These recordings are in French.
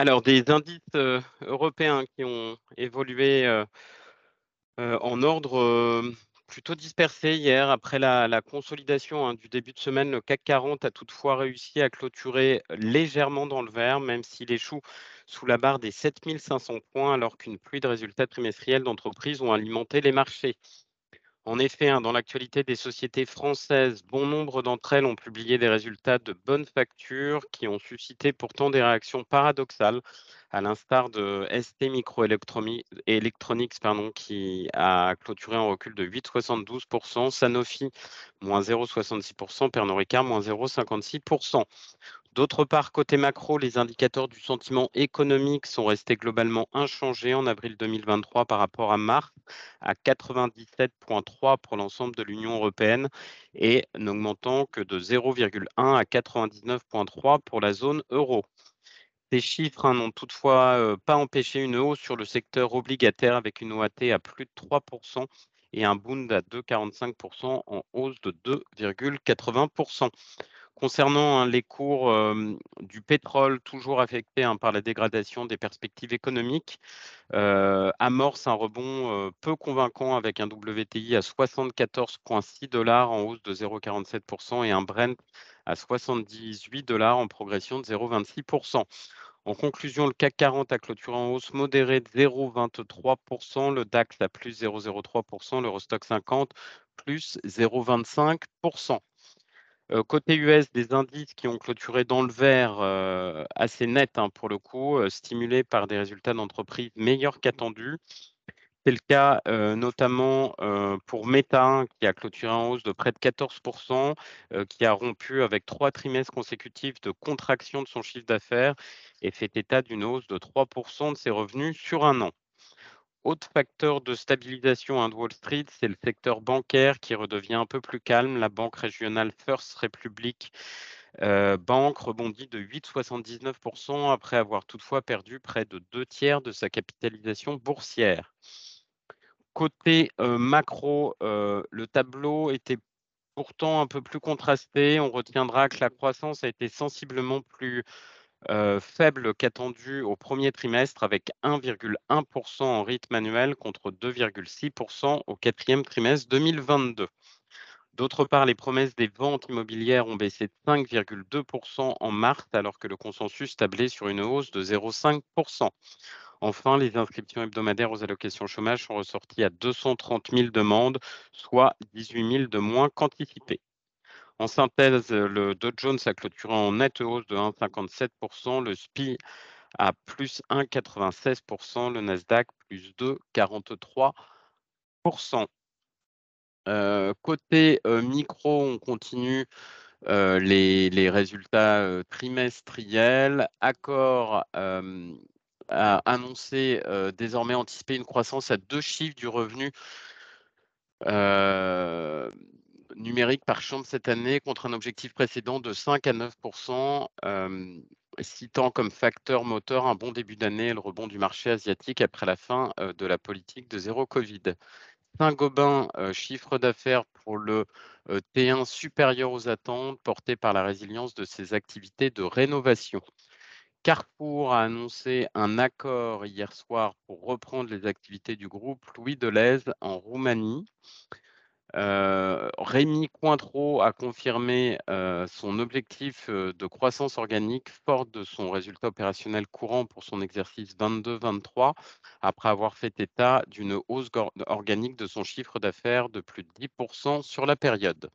Alors des indices, heu, européens qui ont évolué, heu heu, en ordre, plutôt dispersé hier après la consolidation, hein, du début de semaine. Le CAC 40 a toutefois réussi à clôturer légèrement dans le vert, même s'il échoue sous la barre des 7 500 points, alors qu'une pluie de résultats trimestriels d'entreprises ont alimenté les marchés. En effet, hein, dans l'actualité des sociétés françaises, bon nombre d'entre elles ont publié des résultats de bonne facture qui ont suscité pourtant des réactions paradoxales, à l'instar de ST Microelectronics qui a clôturé en recul de 8,72%, Sanofi moins 0,66%, Pernod Ricard moins 0,56%. D'autre part, côté macro, les indicateurs du sentiment économique sont restés globalement inchangés en avril 2023 par rapport à mars, à 97,3 pour l'ensemble de l'Union européenne et n'augmentant que de 0,1 à 99,3 pour la zone euro. Ces chiffres hein, n'ont toutefois euh, pas empêché une hausse sur le secteur obligataire avec une OAT à plus de 3% et un Bund à 2,45% en hausse de 2,80%. Concernant hein, les cours du pétrole, toujours affectés hein, par la dégradation des perspectives économiques, amorce un rebond peu convaincant avec un WTI à 74,6 dollars en hausse de 0,47% et un Brent à 78 dollars en progression de 0,26%. En conclusion, le CAC 40 a clôturé en hausse modérée de 0,23%, le DAX à plus 0,03%, l'Eurostock 50 plus 0,25%. Euh, côté US, des indices qui ont clôturé dans le vert euh, assez net hein, pour le coup, euh, stimulés par des résultats d'entreprise meilleurs qu'attendus. C'est le cas notamment pour Meta, qui a clôturé en hausse de près de 14%, qui a rompu avec trois trimestres consécutifs de contraction de son chiffre d'affaires et fait état d'une hausse de 3% de ses revenus sur un an. Autre facteur de stabilisation à Wall Street, c'est le secteur bancaire qui redevient un peu plus calme. La banque régionale First Republic euh, Bank rebondit de 8,79% après avoir toutefois perdu près de deux tiers de sa capitalisation boursière. Côté euh, macro, euh, le tableau était pourtant un peu plus contrasté. On retiendra que la croissance a été sensiblement plus euh, faible qu'attendu au premier trimestre avec 1,1% en rythme annuel contre 2,6% au quatrième trimestre 2022. D'autre part, les promesses des ventes immobilières ont baissé de 5,2% en mars alors que le consensus tablait sur une hausse de 0,5%. Enfin, les inscriptions hebdomadaires aux allocations chômage sont ressorties à 230 000 demandes, soit 18 000 de moins qu'anticipé. En synthèse, le Dow Jones a clôturé en nette hausse de 1,57%, le SPI à plus 1,96%, le Nasdaq plus 2,43%. Euh, côté euh, micro, on continue euh, les, résultats trimestriels. Accor a annoncé désormais anticiper une croissance à deux chiffres du revenu numérique par chambre cette année contre un objectif précédent de 5 à 9% citant comme facteur moteur un bon début d'année et le rebond du marché asiatique après la fin de la politique de zéro Covid. Saint-Gobain, chiffre d'affaires pour le T1 supérieur aux attentes, porté par la résilience de ses activités de rénovation. Carrefour a annoncé un accord hier soir pour reprendre les activités du groupe Louis Deleuze en Roumanie. Rémi Cointreau a confirmé son objectif de croissance organique fort de son résultat opérationnel courant pour son exercice 22-23, après avoir fait état d'une hausse organique de son chiffre d'affaires de plus de 10% sur la période.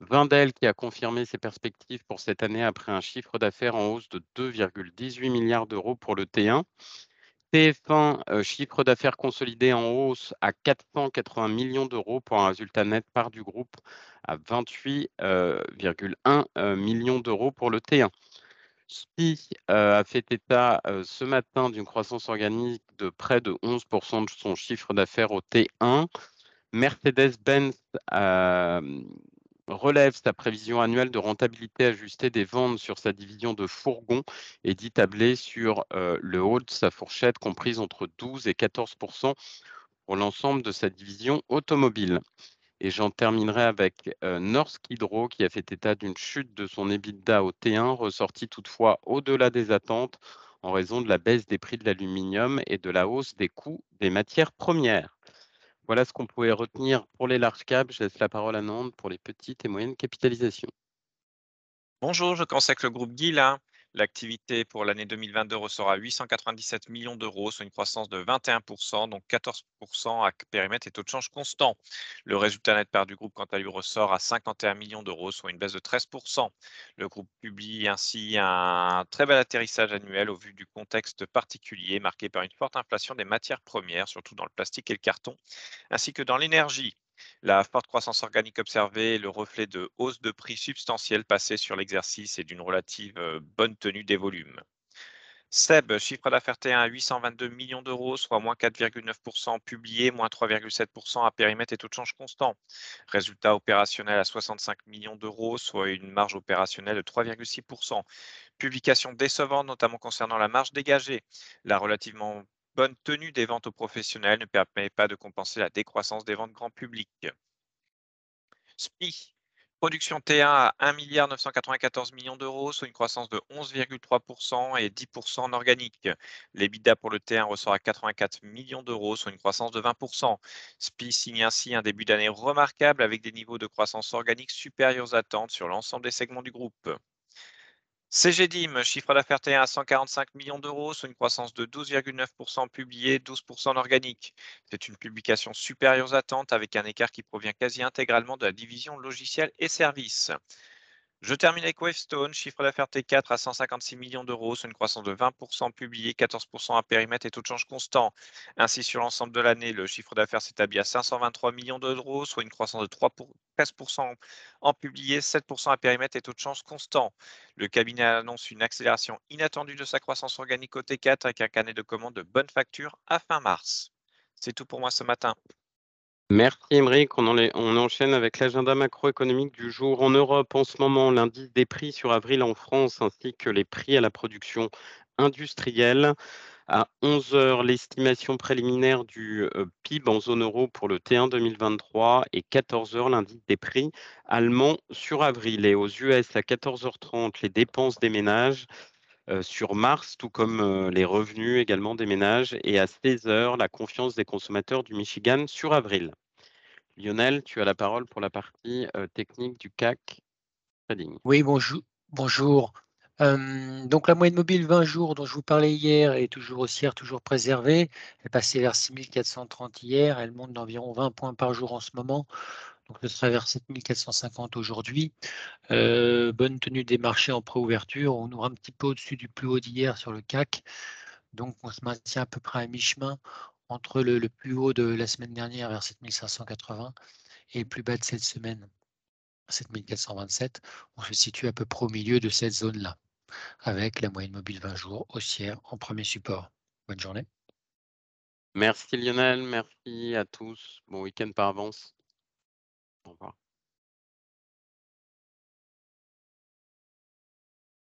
Vindel qui a confirmé ses perspectives pour cette année après un chiffre d'affaires en hausse de 2,18 milliards d'euros pour le T1 TF1, euh, chiffre d'affaires consolidé en hausse à 480 millions d'euros pour un résultat net part du groupe à 28,1 euh, euh, millions d'euros pour le T1. SPI a fait état ce matin d'une croissance organique de près de 11% de son chiffre d'affaires au T1. Mercedes-Benz relève sa prévision annuelle de rentabilité ajustée des ventes sur sa division de fourgons et dit tabler sur euh, le haut de sa fourchette comprise entre 12 et 14 pour l'ensemble de sa division automobile. Et j'en terminerai avec euh, Norsk Hydro qui a fait état d'une chute de son EBITDA au T1, ressorti toutefois au-delà des attentes en raison de la baisse des prix de l'aluminium et de la hausse des coûts des matières premières. Voilà ce qu'on pouvait retenir pour les large caps. Je laisse la parole à Nantes pour les petites et moyennes capitalisations. Bonjour, je consacre le groupe Guillain. L'activité pour l'année 2022 ressort à 897 millions d'euros, soit une croissance de 21%, donc 14% à périmètre et taux de change constant. Le résultat net par du groupe, quant à lui, ressort à 51 millions d'euros, soit une baisse de 13%. Le groupe publie ainsi un très bel atterrissage annuel au vu du contexte particulier marqué par une forte inflation des matières premières, surtout dans le plastique et le carton, ainsi que dans l'énergie. La forte croissance organique observée est le reflet de hausses de prix substantielles passées sur l'exercice et d'une relative euh, bonne tenue des volumes. SEB, chiffre d'affaires T1 à 822 millions d'euros, soit moins 4,9% publié, moins 3,7% à périmètre et taux de change constant. Résultat opérationnel à 65 millions d'euros, soit une marge opérationnelle de 3,6%. Publication décevante, notamment concernant la marge dégagée. La relativement bonne tenue des ventes aux professionnels ne permet pas de compenser la décroissance des ventes grand public. SPI, production T1 à 1 994 millions d'euros, soit une croissance de 11,3% et 10% en organique. L'EBITDA pour le T1 ressort à 84 millions d'euros, soit une croissance de 20%. SPI signe ainsi un début d'année remarquable avec des niveaux de croissance organique supérieurs aux attentes sur l'ensemble des segments du groupe. CGDIM, chiffre d'affaires T1 à 145 millions d'euros, soit une croissance de 12,9% publié, 12% en organique. C'est une publication supérieure aux attentes avec un écart qui provient quasi intégralement de la division logiciels et services. Je termine avec Wavestone, chiffre d'affaires T4 à 156 millions d'euros, soit une croissance de 20% publié, 14% à périmètre et taux de change constant. Ainsi, sur l'ensemble de l'année, le chiffre d'affaires s'établit à 523 millions d'euros, soit une croissance de 3 13% en publié, 7% à périmètre et taux de change constant. Le cabinet annonce une accélération inattendue de sa croissance organique au T4 avec un canet de commandes de bonne facture à fin mars. C'est tout pour moi ce matin. Merci Émeric. On, on, enchaîne avec l'agenda macroéconomique du jour. En Europe, en ce moment, l'indice des prix sur avril en France ainsi que les prix à la production industrielle. À 11 heures, l'estimation préliminaire du euh, PIB en zone euro pour le T1 2023 et 14 heures, l'indice des prix allemand sur avril. Et aux US, à 14h30, les dépenses des ménages sur mars, tout comme euh, les revenus également des ménages, et à 16 heures, la confiance des consommateurs du Michigan sur avril. Lionel, tu as la parole pour la partie technique du CAC Trading. Oui, bonjour. bonjour donc la moyenne mobile 20 jours dont je vous parlais hier est toujours haussière, toujours préservée. Elle passait vers 6430 hier, elle monte d'environ 20 points par jour en ce moment. Donc ce sera vers 7450 aujourd'hui. bonne tenue des marchés en préouverture. On ouvre un petit peu au-dessus du plus haut d'hier sur le CAC. Donc on se maintient à peu près à mi-chemin entre le, le, plus haut de la semaine dernière vers 7580 et le plus bas de cette semaine 7427. On se situe à peu près au milieu de cette zone-là avec la moyenne mobile 20 jours haussière en premier support. Bonne journée. Merci Lionel, merci à tous. Bon week-end par avance. Au revoir.